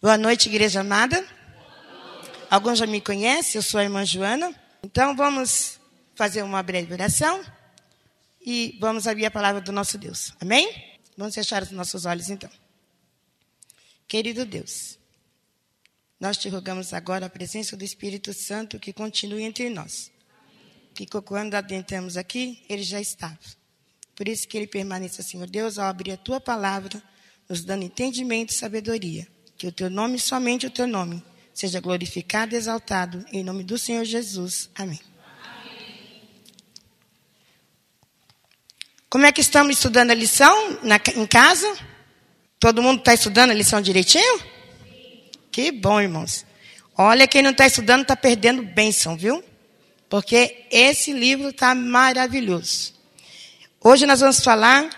Boa noite, igreja amada. Alguns já me conhecem, eu sou a irmã Joana. Então vamos fazer uma breve oração e vamos abrir a palavra do nosso Deus. Amém? Vamos fechar os nossos olhos então. Querido Deus, nós te rogamos agora a presença do Espírito Santo que continue entre nós. Que quando adentramos aqui, ele já estava. Por isso que ele permaneça, Senhor Deus, ao abrir a tua palavra, nos dando entendimento e sabedoria que o teu nome, somente o teu nome, seja glorificado e exaltado. Em nome do Senhor Jesus. Amém. Como é que estamos estudando a lição na, em casa? Todo mundo está estudando a lição direitinho? Que bom, irmãos. Olha, quem não está estudando está perdendo bênção, viu? Porque esse livro está maravilhoso. Hoje nós vamos falar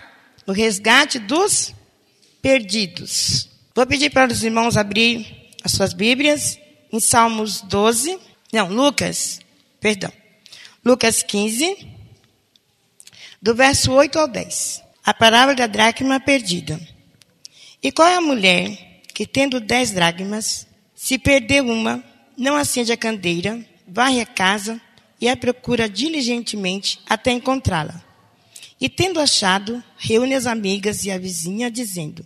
do resgate dos perdidos. Vou pedir para os irmãos abrir as suas Bíblias em Salmos 12, não, Lucas, perdão. Lucas 15, do verso 8 ao 10. A palavra da dracma perdida. E qual é a mulher que, tendo dez dracmas, se perder uma, não acende a candeira, varre a casa e a procura diligentemente até encontrá-la? E tendo achado, reúne as amigas e a vizinha, dizendo: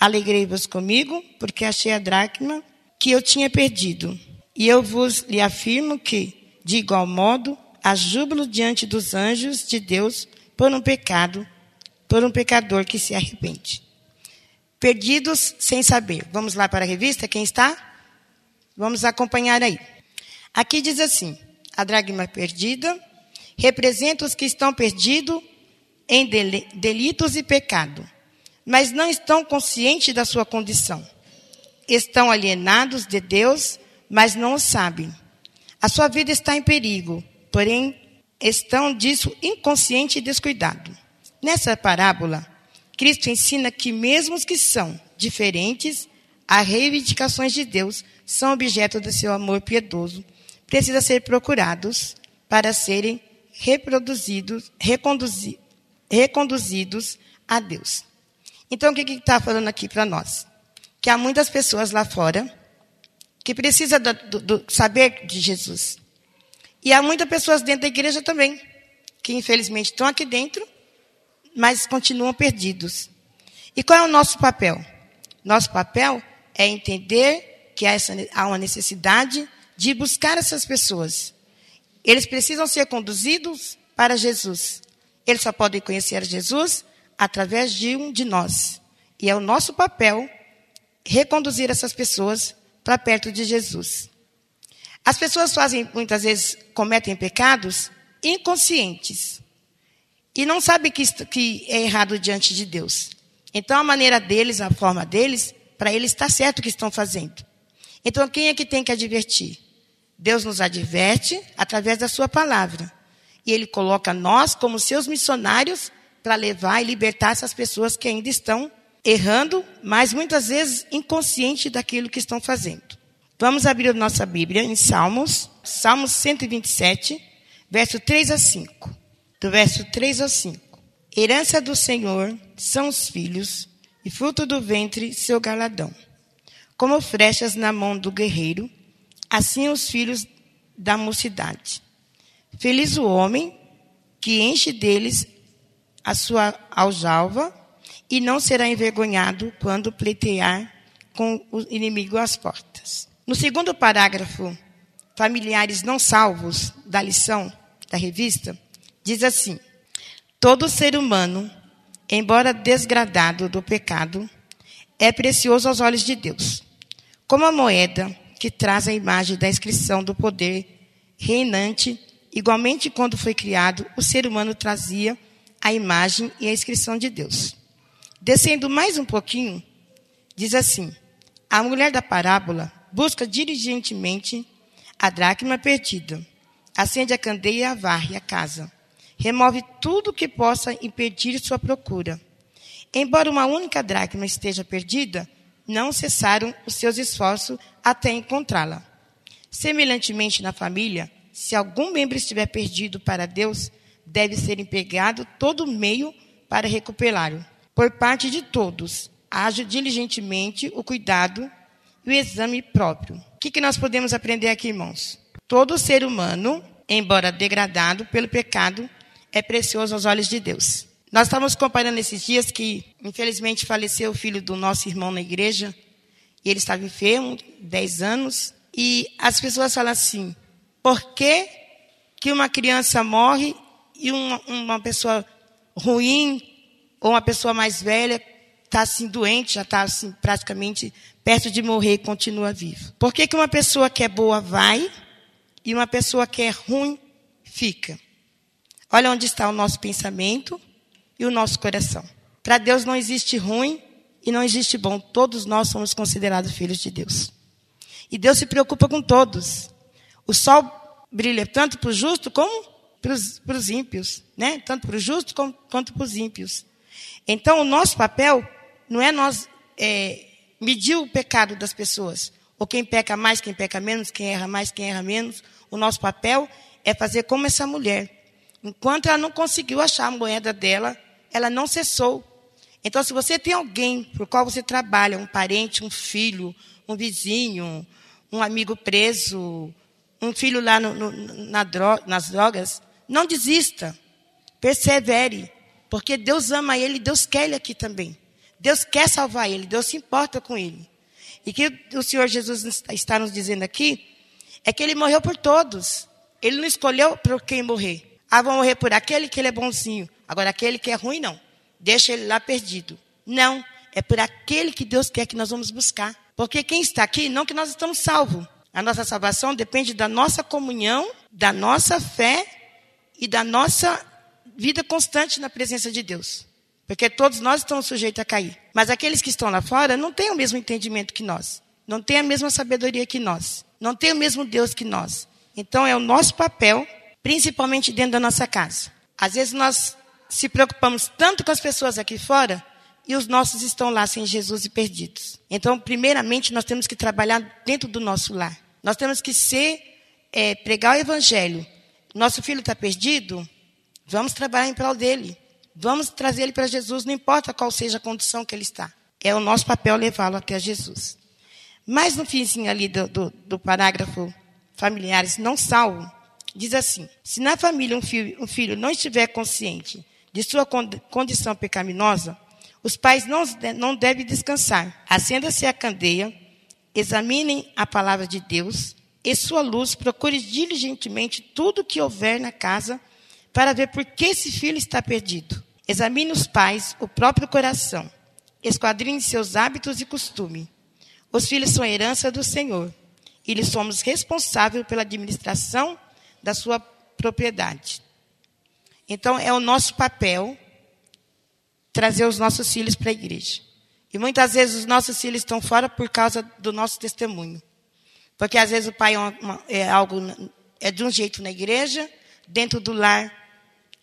Alegrei-vos comigo, porque achei a dracma que eu tinha perdido. E eu vos lhe afirmo que, de igual modo, há júbilo diante dos anjos de Deus por um pecado, por um pecador que se arrepende. Perdidos sem saber. Vamos lá para a revista? Quem está? Vamos acompanhar aí. Aqui diz assim: a dracma perdida representa os que estão perdidos em delitos e pecado mas não estão conscientes da sua condição. Estão alienados de Deus, mas não o sabem. A sua vida está em perigo, porém estão disso inconsciente e descuidado. Nessa parábola, Cristo ensina que mesmo os que são diferentes às reivindicações de Deus são objeto do seu amor piedoso, precisam ser procurados para serem reproduzidos, reconduzidos a Deus. Então, o que está falando aqui para nós? Que há muitas pessoas lá fora que precisam do, do, do saber de Jesus. E há muitas pessoas dentro da igreja também, que infelizmente estão aqui dentro, mas continuam perdidos. E qual é o nosso papel? Nosso papel é entender que há, essa, há uma necessidade de buscar essas pessoas. Eles precisam ser conduzidos para Jesus. Eles só podem conhecer Jesus através de um de nós. E é o nosso papel reconduzir essas pessoas para perto de Jesus. As pessoas fazem, muitas vezes, cometem pecados inconscientes. E não sabem que, que é errado diante de Deus. Então, a maneira deles, a forma deles, para eles está certo o que estão fazendo. Então, quem é que tem que advertir? Deus nos adverte através da sua palavra. E ele coloca nós como seus missionários para levar e libertar essas pessoas que ainda estão errando, mas muitas vezes inconsciente daquilo que estão fazendo. Vamos abrir a nossa Bíblia em Salmos, Salmos 127, verso 3 a 5. Do verso 3 a 5. Herança do Senhor são os filhos, e fruto do ventre seu galadão. Como flechas na mão do guerreiro, assim os filhos da mocidade. Feliz o homem que enche deles a sua aljalva e não será envergonhado quando pleitear com o inimigo às portas. No segundo parágrafo, familiares não salvos da lição da revista, diz assim: Todo ser humano, embora desgradado do pecado, é precioso aos olhos de Deus, como a moeda que traz a imagem da inscrição do poder reinante. Igualmente, quando foi criado, o ser humano trazia a imagem e a inscrição de Deus. Descendo mais um pouquinho, diz assim: A mulher da parábola busca diligentemente a dracma perdida, acende a candeia e varre a casa, remove tudo que possa impedir sua procura. Embora uma única dracma esteja perdida, não cessaram os seus esforços até encontrá-la. Semelhantemente na família, se algum membro estiver perdido para Deus, deve ser empregado todo meio para recuperá-lo. Por parte de todos, haja diligentemente o cuidado e o exame próprio. O que, que nós podemos aprender aqui, irmãos? Todo ser humano, embora degradado pelo pecado, é precioso aos olhos de Deus. Nós estávamos comparando esses dias que, infelizmente, faleceu o filho do nosso irmão na igreja, e ele estava enfermo, 10 anos, e as pessoas falam assim: por que, que uma criança morre e uma, uma pessoa ruim ou uma pessoa mais velha está assim doente, já está assim, praticamente perto de morrer e continua vivo? Por que, que uma pessoa que é boa vai e uma pessoa que é ruim fica? Olha onde está o nosso pensamento e o nosso coração. Para Deus não existe ruim e não existe bom. Todos nós somos considerados filhos de Deus. E Deus se preocupa com todos. O sol brilha tanto para o justo como para os ímpios, né? Tanto para o justo como, quanto para os ímpios. Então, o nosso papel não é nós é, medir o pecado das pessoas, ou quem peca mais, quem peca menos, quem erra mais, quem erra menos. O nosso papel é fazer como essa mulher. Enquanto ela não conseguiu achar a moeda dela, ela não cessou. Então, se você tem alguém por qual você trabalha, um parente, um filho, um vizinho, um amigo preso, um filho lá no, no, na nas drogas, não desista. Persevere. Porque Deus ama ele, Deus quer ele aqui também. Deus quer salvar ele, Deus se importa com ele. E que o Senhor Jesus está nos dizendo aqui é que ele morreu por todos. Ele não escolheu por quem morrer. Ah, vou morrer por aquele que ele é bonzinho. Agora, aquele que é ruim, não. Deixa ele lá perdido. Não. É por aquele que Deus quer que nós vamos buscar. Porque quem está aqui, não que nós estamos salvos. A nossa salvação depende da nossa comunhão, da nossa fé e da nossa vida constante na presença de Deus. Porque todos nós estamos sujeitos a cair. Mas aqueles que estão lá fora não têm o mesmo entendimento que nós. Não têm a mesma sabedoria que nós. Não têm o mesmo Deus que nós. Então é o nosso papel, principalmente dentro da nossa casa. Às vezes nós se preocupamos tanto com as pessoas aqui fora e os nossos estão lá sem Jesus e perdidos. Então, primeiramente, nós temos que trabalhar dentro do nosso lar. Nós temos que ser, é, pregar o evangelho. Nosso filho está perdido? Vamos trabalhar em prol dele. Vamos trazer ele para Jesus, não importa qual seja a condição que ele está. É o nosso papel levá-lo até Jesus. Mas no finzinho ali do, do, do parágrafo familiares não salvo, diz assim: se na família um filho, um filho não estiver consciente de sua condição pecaminosa, os pais não, não devem descansar. Acenda-se a candeia, examinem a palavra de Deus e sua luz, procure diligentemente tudo que houver na casa para ver por que esse filho está perdido. Examine os pais, o próprio coração. Esquadrine seus hábitos e costume. Os filhos são herança do Senhor e lhes somos responsáveis pela administração da sua propriedade. Então, é o nosso papel trazer os nossos filhos para a igreja. E muitas vezes os nossos filhos estão fora por causa do nosso testemunho. Porque às vezes o pai é, uma, é algo é de um jeito na igreja, dentro do lar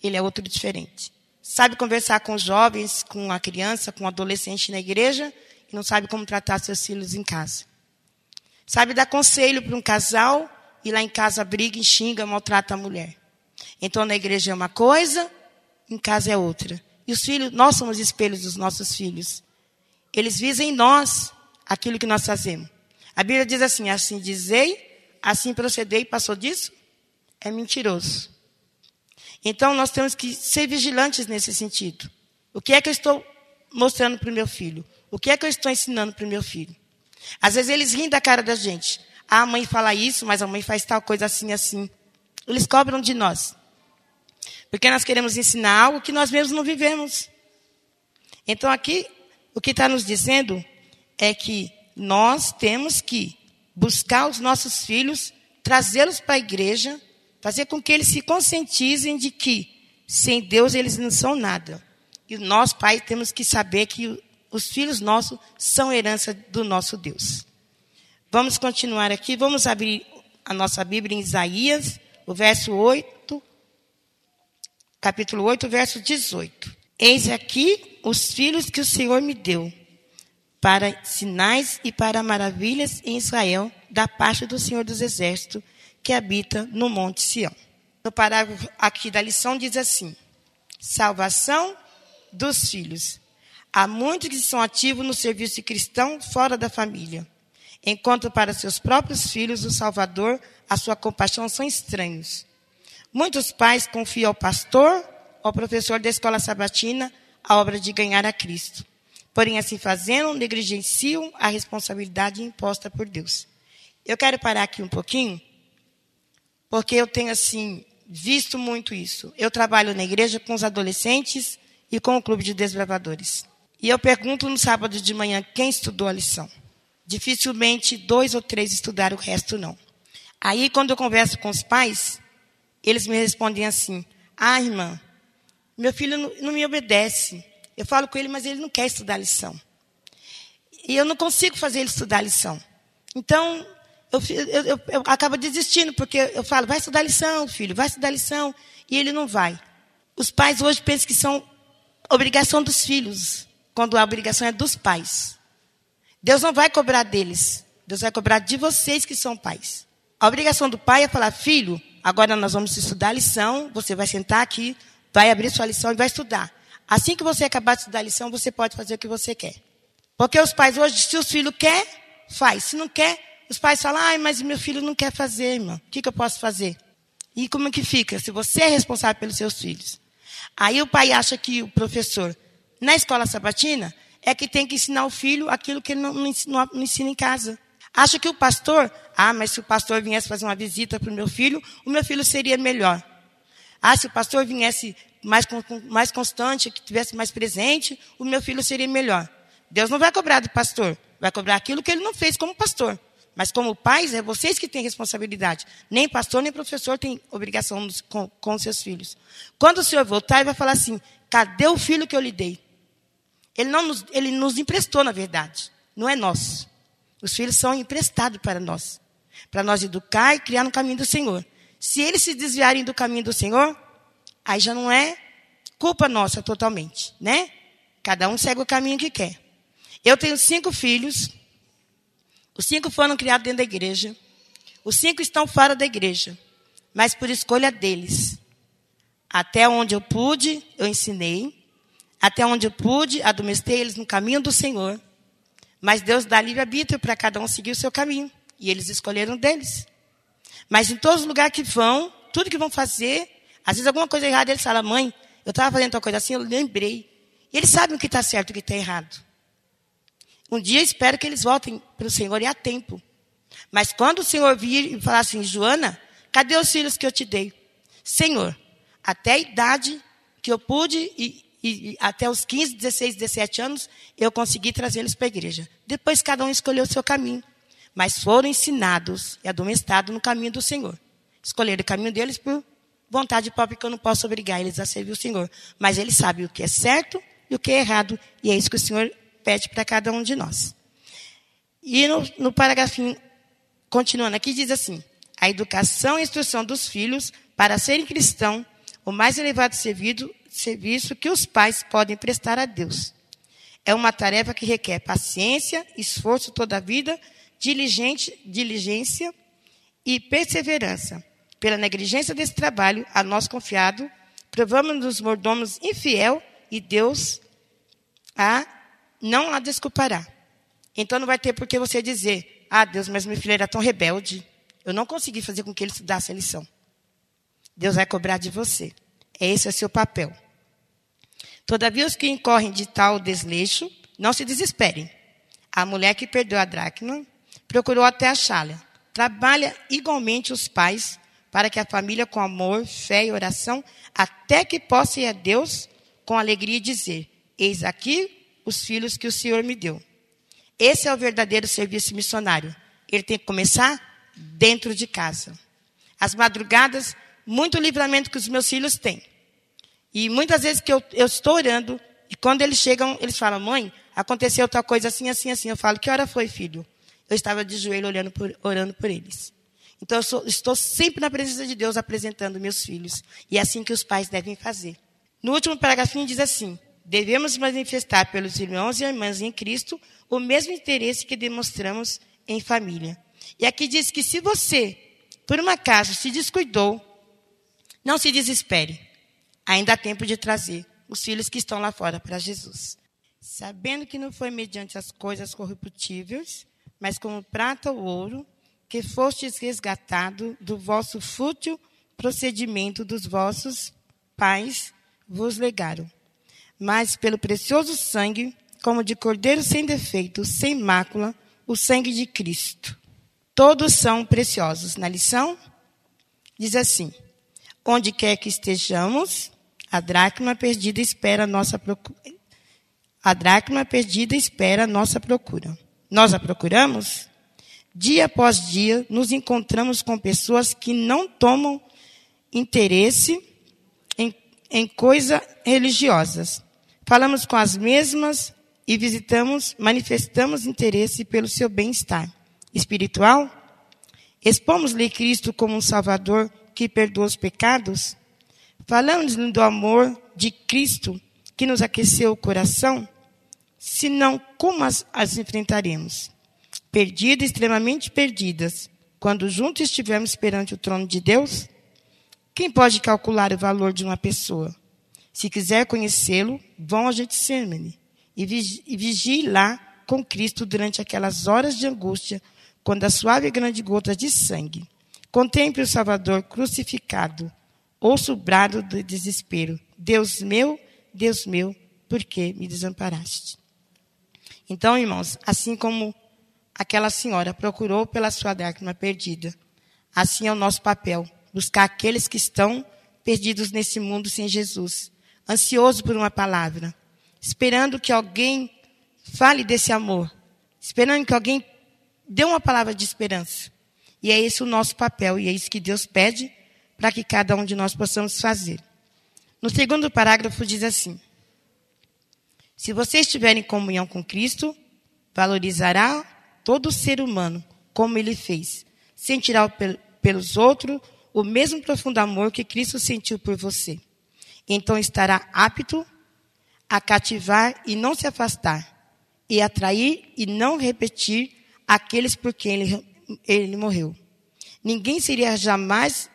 ele é outro diferente. Sabe conversar com os jovens, com a criança, com o adolescente na igreja e não sabe como tratar seus filhos em casa. Sabe dar conselho para um casal e lá em casa briga, xinga, maltrata a mulher. Então na igreja é uma coisa, em casa é outra. E os filhos, nós somos espelhos dos nossos filhos. Eles visam em nós aquilo que nós fazemos. A Bíblia diz assim: assim dizei, assim procedei, passou disso? É mentiroso. Então nós temos que ser vigilantes nesse sentido. O que é que eu estou mostrando para o meu filho? O que é que eu estou ensinando para o meu filho? Às vezes eles riem da cara da gente. Ah, a mãe fala isso, mas a mãe faz tal coisa assim, assim. Eles cobram de nós. Porque nós queremos ensinar algo que nós mesmos não vivemos. Então aqui, o que está nos dizendo é que nós temos que buscar os nossos filhos, trazê-los para a igreja, fazer com que eles se conscientizem de que sem Deus eles não são nada. E nós, pai, temos que saber que os filhos nossos são herança do nosso Deus. Vamos continuar aqui, vamos abrir a nossa Bíblia em Isaías, o verso 8, capítulo 8, verso 18. Eis aqui os filhos que o Senhor me deu, para sinais e para maravilhas em Israel, da parte do Senhor dos Exércitos, que habita no Monte Sião. No parágrafo aqui da lição diz assim: salvação dos filhos. Há muitos que são ativos no serviço cristão fora da família. enquanto para seus próprios filhos o Salvador, a sua compaixão são estranhos. Muitos pais confiam ao pastor, ao professor da escola sabatina, a obra de ganhar a Cristo. Porém, assim fazendo, negligenciam a responsabilidade imposta por Deus. Eu quero parar aqui um pouquinho, porque eu tenho, assim, visto muito isso. Eu trabalho na igreja com os adolescentes e com o clube de desbravadores. E eu pergunto no sábado de manhã quem estudou a lição. Dificilmente dois ou três estudaram, o resto não. Aí, quando eu converso com os pais, eles me respondem assim: Ah, irmã, meu filho não, me obedece. Eu falo com ele, mas ele não quer estudar lição. E eu não consigo fazer ele estudar lição. Então, eu, eu, eu, eu acabo desistindo, porque eu falo, vai estudar lição, filho, vai estudar lição. E ele não vai. Os pais hoje pensam que são obrigação dos filhos, quando a obrigação é dos pais. Deus não vai cobrar deles. Deus vai cobrar de vocês que são pais. A obrigação do pai é falar, filho, agora nós vamos estudar a lição, você vai sentar aqui, vai abrir sua lição e vai estudar. Assim que você acabar de estudar a lição, você pode fazer o que você quer. Porque os pais hoje, se os filhos quer, faz. Se não quer, os pais falam, ai, mas meu filho não quer fazer, irmão. O que, que eu posso fazer? E como que fica? Se você é responsável pelos seus filhos. Aí o pai acha que o professor, na escola sabatina, é que tem que ensinar o filho aquilo que ele não, não, ensina, não ensina em casa. Acha que o pastor, ah, mas se o pastor viesse fazer uma visita para o meu filho, o meu filho seria melhor. Ah, se o pastor viesse mais, mais constante, que tivesse mais presente, o meu filho seria melhor. Deus não vai cobrar do pastor, vai cobrar aquilo que ele não fez como pastor. Mas como pais, é vocês que têm responsabilidade. Nem pastor, nem professor tem obrigação com, com seus filhos. Quando o senhor voltar, ele vai falar assim, cadê o filho que eu lhe dei? Ele, não nos, ele nos emprestou, na verdade. Não é nosso. Os filhos são emprestados para nós. Para nós educar e criar no caminho do Senhor. Se eles se desviarem do caminho do Senhor, aí já não é culpa nossa totalmente, né? Cada um segue o caminho que quer. Eu tenho cinco filhos. Os cinco foram criados dentro da igreja. Os cinco estão fora da igreja. Mas por escolha deles. Até onde eu pude, eu ensinei. Até onde eu pude, adormecei eles no caminho do Senhor. Mas Deus dá livre-arbítrio para cada um seguir o seu caminho. E eles escolheram deles. Mas em todos os lugares que vão, tudo que vão fazer, às vezes alguma coisa errada, eles falam, mãe, eu estava fazendo uma coisa assim, eu lembrei. E eles sabem o que está certo e o que está errado. Um dia espero que eles voltem para o Senhor e há tempo. Mas quando o Senhor vir e falar assim, Joana, cadê os filhos que eu te dei? Senhor, até a idade que eu pude e, e até os 15, 16, 17 anos, eu consegui trazê-los para a igreja. Depois cada um escolheu o seu caminho. Mas foram ensinados e adomestados no caminho do Senhor. Escolheram o caminho deles por vontade própria, que eu não posso obrigar eles a servir o Senhor. Mas eles sabem o que é certo e o que é errado. E é isso que o Senhor pede para cada um de nós. E no, no paragrafinho, continuando aqui, diz assim: a educação e instrução dos filhos para serem cristãos, o mais elevado servido, serviço que os pais podem prestar a Deus. É uma tarefa que requer paciência, esforço toda a vida, diligente, diligência e perseverança. Pela negligência desse trabalho, a nós confiado, provamos-nos mordomos infiel e Deus a não a desculpará. Então não vai ter por que você dizer, ah, Deus, mas meu filho era tão rebelde. Eu não consegui fazer com que ele estudasse a lição. Deus vai cobrar de você. Esse é o seu papel. Todavia, os que incorrem de tal desleixo, não se desesperem. A mulher que perdeu a dracma procurou até achá-la. Trabalha igualmente os pais para que a família, com amor, fé e oração, até que possa ir a Deus com alegria dizer: Eis aqui os filhos que o Senhor me deu. Esse é o verdadeiro serviço missionário. Ele tem que começar dentro de casa. As madrugadas, muito livramento que os meus filhos têm. E muitas vezes que eu, eu estou orando, e quando eles chegam, eles falam, mãe, aconteceu tal coisa assim, assim, assim. Eu falo, que hora foi, filho? Eu estava de joelho olhando por, orando por eles. Então, eu sou, estou sempre na presença de Deus apresentando meus filhos. E é assim que os pais devem fazer. No último parágrafo diz assim, devemos manifestar pelos irmãos e irmãs em Cristo o mesmo interesse que demonstramos em família. E aqui diz que se você, por um acaso, se descuidou, não se desespere ainda há tempo de trazer os filhos que estão lá fora para Jesus. Sabendo que não foi mediante as coisas corruptíveis, mas como prata ou ouro, que fostes resgatado do vosso fútil procedimento dos vossos pais vos legaram. Mas pelo precioso sangue, como de cordeiro sem defeito, sem mácula, o sangue de Cristo. Todos são preciosos. Na lição, diz assim: Onde quer que estejamos, a dracma perdida espera a nossa procura. A dracma perdida espera nossa procura. Nós a procuramos? Dia após dia, nos encontramos com pessoas que não tomam interesse em, em coisas religiosas. Falamos com as mesmas e visitamos, manifestamos interesse pelo seu bem-estar espiritual. Expomos-lhe Cristo como um Salvador que perdoa os pecados. Falamos do amor de Cristo que nos aqueceu o coração. Se não, como as, as enfrentaremos? Perdidas, extremamente perdidas, quando juntos estivermos perante o trono de Deus? Quem pode calcular o valor de uma pessoa? Se quiser conhecê-lo, vão a Getsemane e vigie lá com Cristo durante aquelas horas de angústia, quando a suave grande gota de sangue. Contemple o Salvador crucificado, ouça o brado do desespero. Deus meu, Deus meu, por que me desamparaste? Então, irmãos, assim como aquela senhora procurou pela sua dracma perdida. Assim é o nosso papel, buscar aqueles que estão perdidos nesse mundo sem Jesus, ansioso por uma palavra, esperando que alguém fale desse amor, esperando que alguém dê uma palavra de esperança. E é esse o nosso papel, e é isso que Deus pede para que cada um de nós possamos fazer. No segundo parágrafo diz assim: Se você estiver em comunhão com Cristo, valorizará todo ser humano, como ele fez. Sentirá pelos outros o mesmo profundo amor que Cristo sentiu por você. Então estará apto a cativar e não se afastar, e atrair e não repetir aqueles por quem ele, ele morreu. Ninguém seria jamais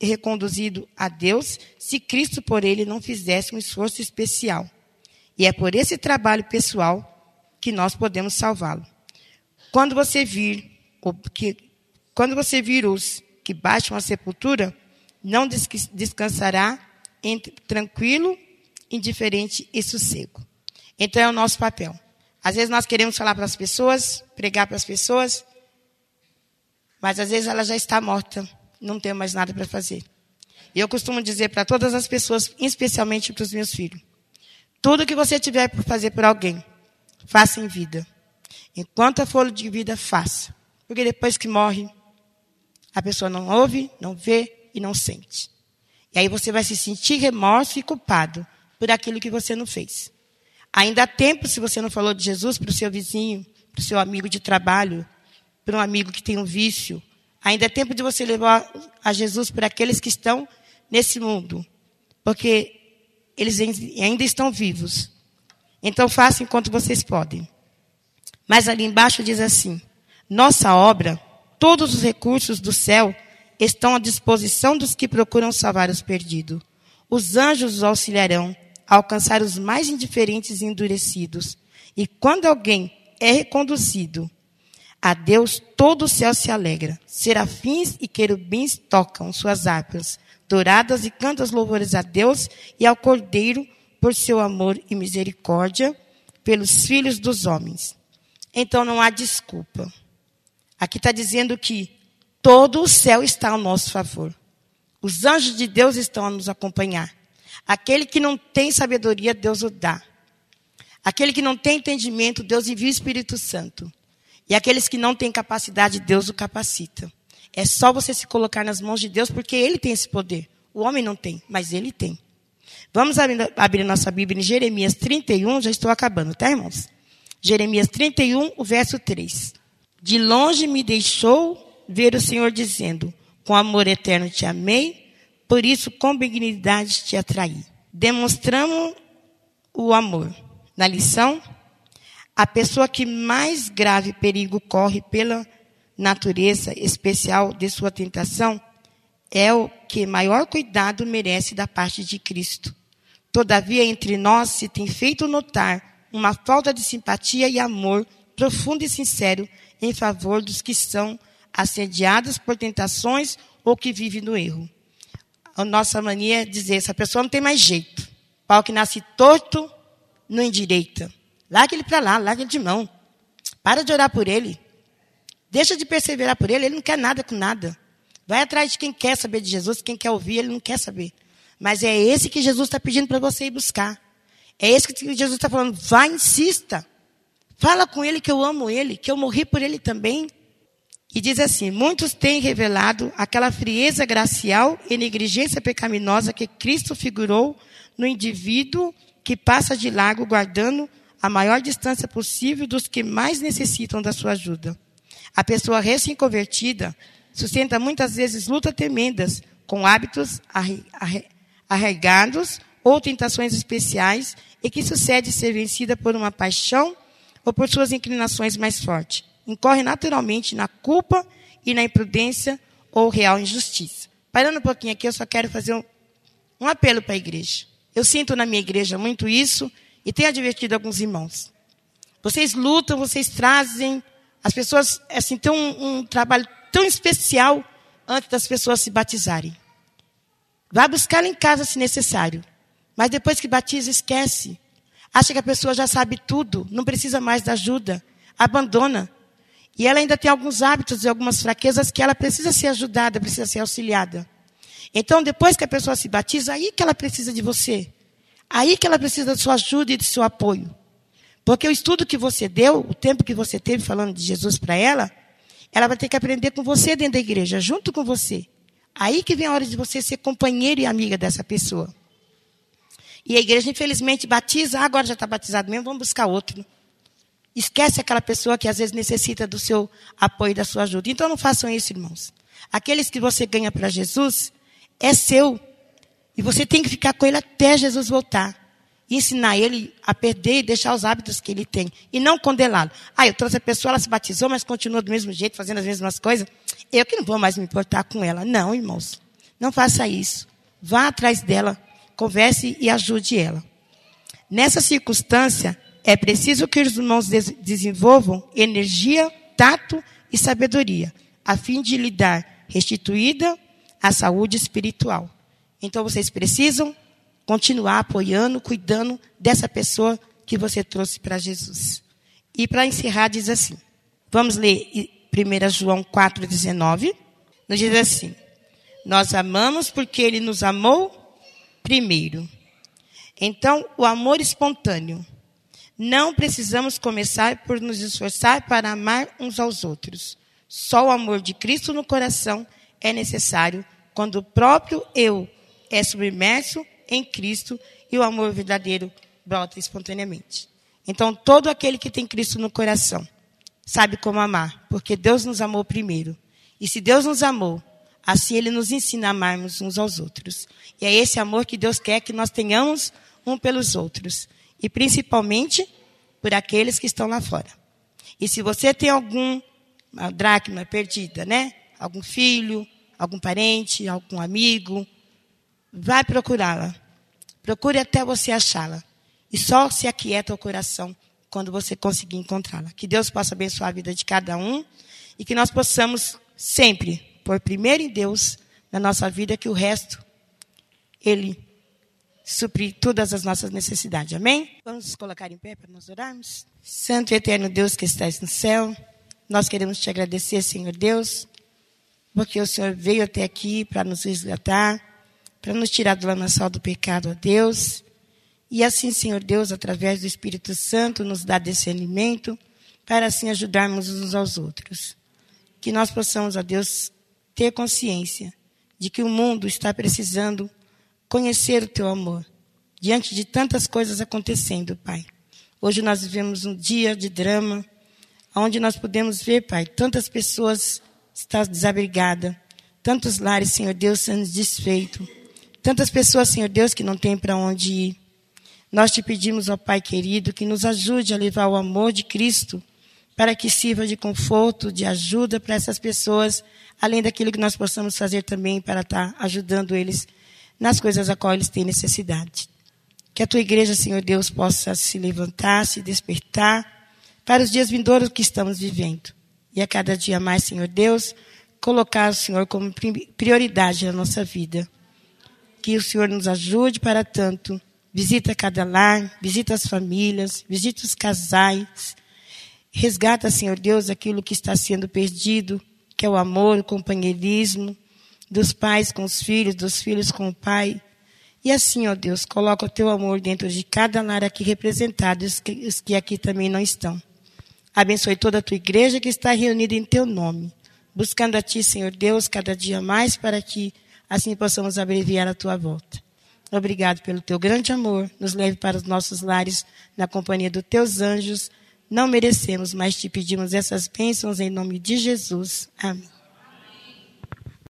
reconduzido a Deus se Cristo por ele não fizesse um esforço especial. E é por esse trabalho pessoal que nós podemos salvá-lo. Quando você vir, que, quando você vir os que baixam a sepultura, não descansará entre, tranquilo, indiferente e sossego. Então é o nosso papel. Às vezes nós queremos falar para as pessoas, pregar para as pessoas, mas às vezes ela já está morta, não tem mais nada para fazer. E eu costumo dizer para todas as pessoas, especialmente para os meus filhos, tudo que você tiver por fazer por alguém, faça em vida. Enquanto a folha de vida, faça. Porque depois que morre, a pessoa não ouve, não vê e não sente. E aí você vai se sentir remorso e culpado por aquilo que você não fez. Ainda há tempo, se você não falou de Jesus para o seu vizinho, para o seu amigo de trabalho, para um amigo que tem um vício. Ainda é tempo de você levar a Jesus para aqueles que estão nesse mundo. Porque eles ainda estão vivos. Então faça enquanto vocês podem. Mas ali embaixo diz assim: nossa obra, todos os recursos do céu estão à disposição dos que procuram salvar os perdidos. Os anjos os auxiliarão a alcançar os mais indiferentes e endurecidos. E quando alguém é reconduzido a Deus, todo o céu se alegra. Serafins e querubins tocam suas harpas douradas e cantam louvores a Deus e ao Cordeiro por seu amor e misericórdia pelos filhos dos homens então não há desculpa. Aqui está dizendo que todo o céu está ao nosso favor. Os anjos de Deus estão a nos acompanhar. Aquele que não tem sabedoria, Deus o dá. Aquele que não tem entendimento, Deus envia o Espírito Santo. E aqueles que não têm capacidade, Deus o capacita. É só você se colocar nas mãos de Deus, porque Ele tem esse poder. O homem não tem, mas Ele tem. Vamos abrir, nossa Bíblia em Jeremias 31, já estou acabando, tá, irmãos? Jeremias 31, o verso 3. De longe me deixou ver o Senhor dizendo: Com amor eterno te amei, por isso com benignidade te atraí. Demonstramos o amor. Na lição, a pessoa que mais grave perigo corre pela natureza especial de sua tentação é o que maior cuidado merece da parte de Cristo. Todavia, entre nós se tem feito notar uma falta de simpatia e amor profundo e sincero em favor dos que são assediados por tentações ou que vivem no erro. A nossa mania é dizer, essa pessoa não tem mais jeito. Pau que nasce torto, não endireita. Larga ele para lá, larga ele de mão. Para de orar por ele. Deixa de perseverar por ele, ele não quer nada com nada. Vai atrás de quem quer saber de Jesus, quem quer ouvir, ele não quer saber. Mas é esse que Jesus está pedindo para você ir buscar. É esse que Jesus está falando, vai, insista. Fala com ele que eu amo ele, que eu morri por ele também. E diz assim: muitos têm revelado aquela frieza gracial e negligência pecaminosa que Cristo figurou no indivíduo que passa de largo guardando a maior distância possível dos que mais necessitam da sua ajuda. A pessoa recém-convertida sustenta muitas vezes lutas tremendas com hábitos arraigados ou tentações especiais e que sucede ser vencida por uma paixão ou por suas inclinações mais fortes incorre naturalmente na culpa e na imprudência ou real injustiça. Parando um pouquinho aqui, eu só quero fazer um, um apelo para a igreja. Eu sinto na minha igreja muito isso e tenho advertido alguns irmãos. Vocês lutam, vocês trazem, as pessoas assim, têm um, um trabalho tão especial antes das pessoas se batizarem. Vá buscar em casa se necessário. Mas depois que batiza, esquece. Acha que a pessoa já sabe tudo, não precisa mais da ajuda. Abandona. E ela ainda tem alguns hábitos e algumas fraquezas que ela precisa ser ajudada, precisa ser auxiliada. Então, depois que a pessoa se batiza, aí que ela precisa de você. Aí que ela precisa da sua ajuda e do seu apoio. Porque o estudo que você deu, o tempo que você teve falando de Jesus para ela, ela vai ter que aprender com você dentro da igreja, junto com você. Aí que vem a hora de você ser companheiro e amiga dessa pessoa. E a igreja, infelizmente, batiza, ah, agora já está batizado mesmo, vamos buscar outro. Esquece aquela pessoa que às vezes necessita do seu apoio da sua ajuda. Então não façam isso, irmãos. Aqueles que você ganha para Jesus é seu. E você tem que ficar com ele até Jesus voltar. E ensinar ele a perder e deixar os hábitos que ele tem. E não condená-lo. Ah, eu trouxe a pessoa, ela se batizou, mas continua do mesmo jeito, fazendo as mesmas coisas. Eu que não vou mais me importar com ela. Não, irmãos. Não faça isso. Vá atrás dela, converse e ajude ela. Nessa circunstância, é preciso que os irmãos desenvolvam energia, tato e sabedoria, a fim de lhe dar restituída a saúde espiritual. Então vocês precisam continuar apoiando, cuidando dessa pessoa que você trouxe para Jesus. E para encerrar, diz assim: vamos ler 1 João 4,19. Nos diz assim: Nós amamos porque ele nos amou primeiro. Então, o amor espontâneo não precisamos começar por nos esforçar para amar uns aos outros. Só o amor de Cristo no coração é necessário quando o próprio eu é submerso em Cristo e o amor verdadeiro brota espontaneamente. Então, todo aquele que tem Cristo no coração sabe como amar, porque Deus nos amou primeiro. E se Deus nos amou, assim Ele nos ensina a amarmos uns aos outros. E é esse amor que Deus quer que nós tenhamos um pelos outros e principalmente por aqueles que estão lá fora. E se você tem algum dracma perdida, né? Algum filho, algum parente, algum amigo, vai procurá-la. Procure até você achá-la. E só se aquieta o coração quando você conseguir encontrá-la. Que Deus possa abençoar a vida de cada um e que nós possamos sempre pôr primeiro em Deus na nossa vida que o resto ele suprir todas as nossas necessidades. Amém? Vamos nos colocar em pé para nós orarmos? Santo e eterno Deus que estás no céu, nós queremos te agradecer, Senhor Deus, porque o Senhor veio até aqui para nos resgatar, para nos tirar do lamaçal do pecado, ó Deus. E assim, Senhor Deus, através do Espírito Santo, nos dá discernimento para assim ajudarmos uns aos outros. Que nós possamos, ó Deus, ter consciência de que o mundo está precisando conhecer o teu amor, diante de tantas coisas acontecendo, Pai. Hoje nós vivemos um dia de drama, onde nós podemos ver, Pai, tantas pessoas estão desabrigadas, tantos lares, Senhor Deus, sendo desfeitos, tantas pessoas, Senhor Deus, que não têm para onde ir. Nós te pedimos, ó Pai querido, que nos ajude a levar o amor de Cristo para que sirva de conforto, de ajuda para essas pessoas, além daquilo que nós possamos fazer também para estar ajudando eles nas coisas a qual eles têm necessidade. Que a tua igreja, Senhor Deus, possa se levantar, se despertar para os dias vindouros que estamos vivendo. e a cada dia mais, Senhor Deus, colocar o Senhor como prioridade na nossa vida. Que o Senhor nos ajude para tanto. Visita cada lar, visita as famílias, visita os casais. Resgata, Senhor Deus, aquilo que está sendo perdido, que é o amor, o companheirismo, dos pais com os filhos, dos filhos com o pai. E assim, ó Deus, coloca o teu amor dentro de cada lar aqui representado, os que, os que aqui também não estão. Abençoe toda a tua igreja que está reunida em teu nome, buscando a ti, Senhor Deus, cada dia mais para que assim possamos abreviar a tua volta. Obrigado pelo teu grande amor. Nos leve para os nossos lares na companhia dos teus anjos. Não merecemos, mas te pedimos essas bênçãos em nome de Jesus. Amém.